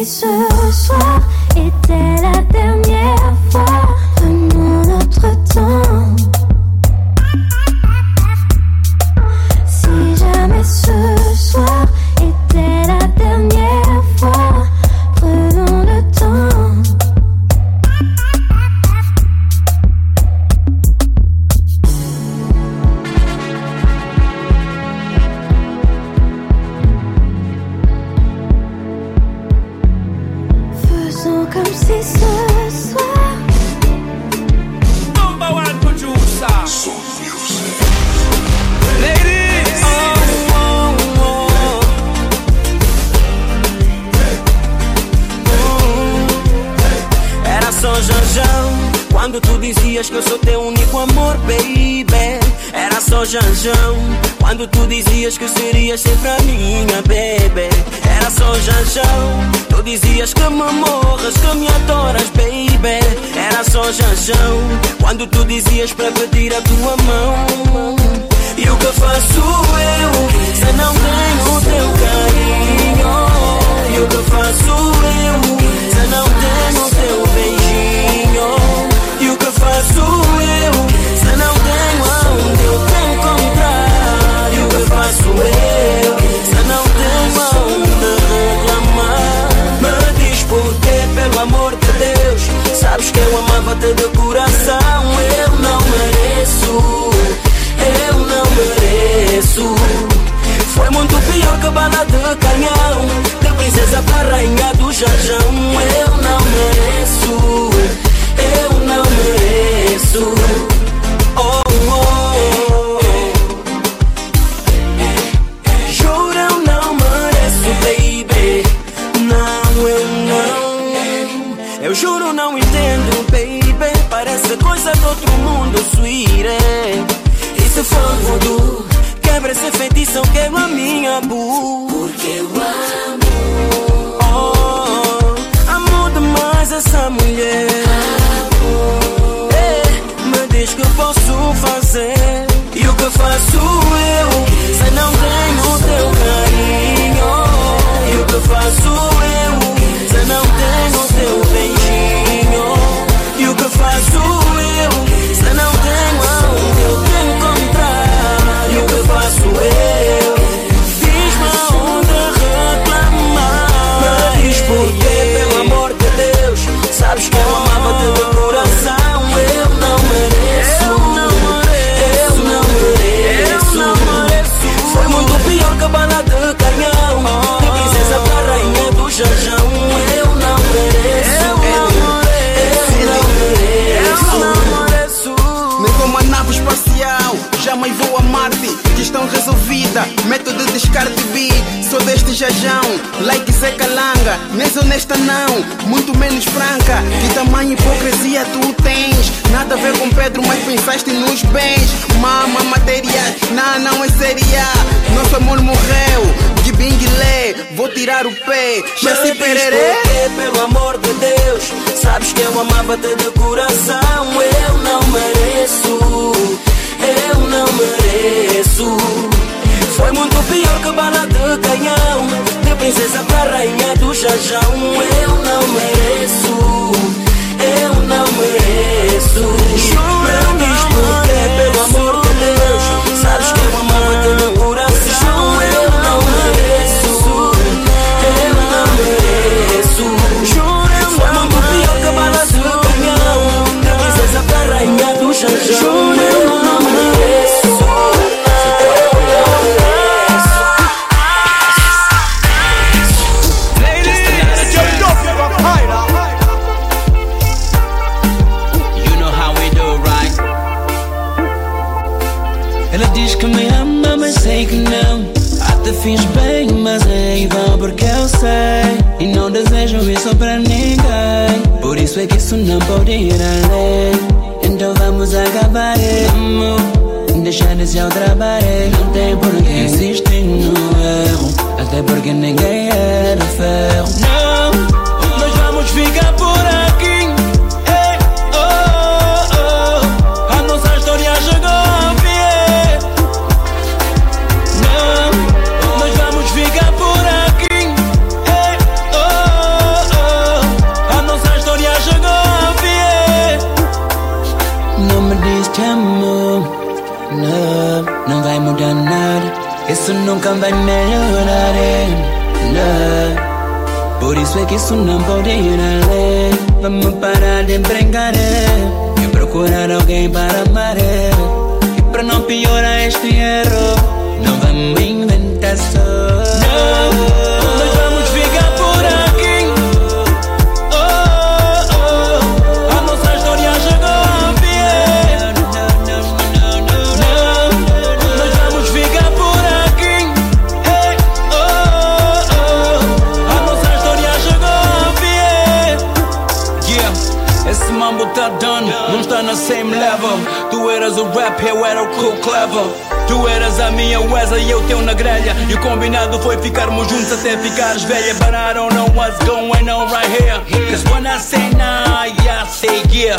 Chaser dias que eu sou teu único amor, baby. Era só janjão Quando tu dizias que serias sempre a minha, baby Era só janjão Tu dizias que me morras, que me adoras, baby. Era só janjão Quando tu dizias para pedir a tua mão. E o que faço eu Se não tenho o teu carinho? E o que faço eu Se não tenho o teu beijinho? desonesta não, muito menos franca. Que tamanho hipocrisia tu tens? Nada a ver com Pedro, mas pensaste nos bens. Mama, matéria, não, não é seria. Nosso amor morreu, de binguilé, vou tirar o pé. Já se pererê? Pelo amor de Deus, sabes que eu amava-te de coração. Eu não mereço, eu não mereço. Foi muito pior que bala de canhão princesa pra rainha do jajão. Eu não mereço, eu não mereço. es una ley Entonces vamos a acabar Vamos, deixar esse ao trabalho Não tem por que no erro Até porque ninguém om det stämmer När, när vi modernar Är så någon kan vara miljonare När Por eso es que es una poderale Vamos a parar de brincaré Y procurar alguém para amar. Y para no piorar este erro No vamos inventar só Wesley e eu teu na grelha. E o combinado foi ficarmos juntos até ficares velha. But I don't know what's going on right here. Cause when I say nah, I say yeah.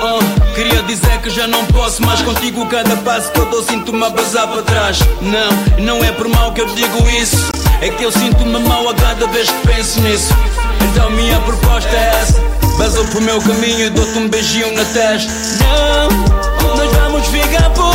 Uh, queria dizer que já não posso mais contigo Cada passo que eu dou sinto-me a basar para trás Não, não é por mal que eu digo isso É que eu sinto-me mal a cada vez que penso nisso Então minha proposta é essa Baso pro meu caminho e dou-te um beijinho na testa Não, nós vamos ficar por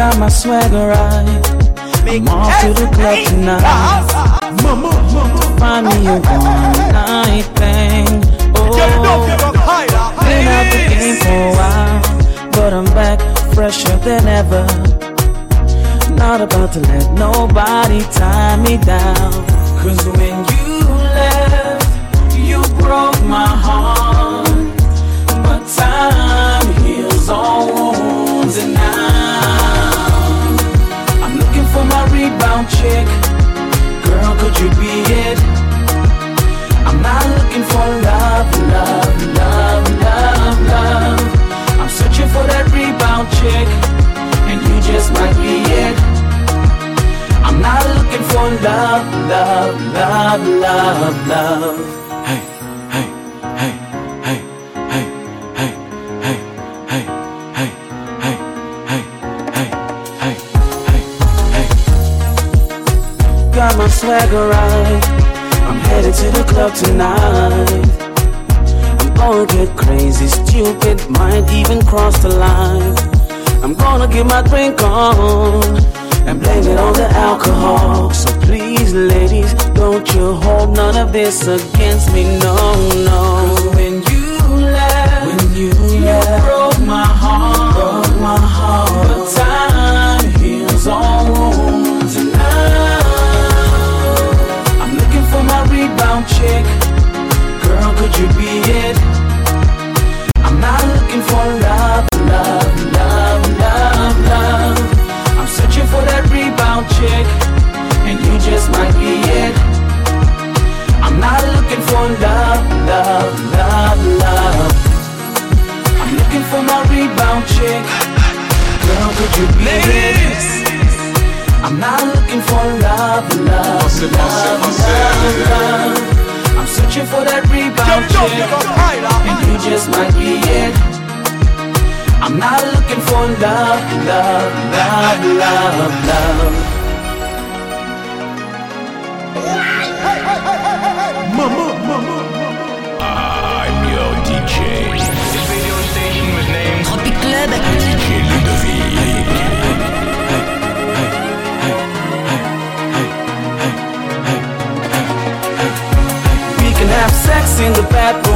Got my swagger right. I'm off to the club tonight. Find me a one night thing. Oh, You know you look higher. been out the game for a while, but I'm back fresher than ever. Not about to let nobody tie me down. Cause when you for love, love, love, love, love. Hey, hey, hey, hey, hey, hey, hey, hey, hey, hey, hey, hey, hey, hey, hey. Got my swagger right. I'm headed to the club tonight. I'm gonna get crazy, stupid, might even cross the line. I'm gonna get my drink on and blame it on the alcohol. So please, ladies, don't you hold none of this against me, no, no. when you left, when you, left, broke my heart, broke my heart. But time heals all wounds, and now I'm looking for my rebound chick. I'm searching for that rebound chick, and you just might be it. I'm not looking for love, love, love, love, love. Mama, mama, mama. I'm your DJ.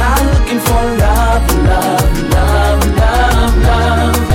not looking for love, love, love, love, love.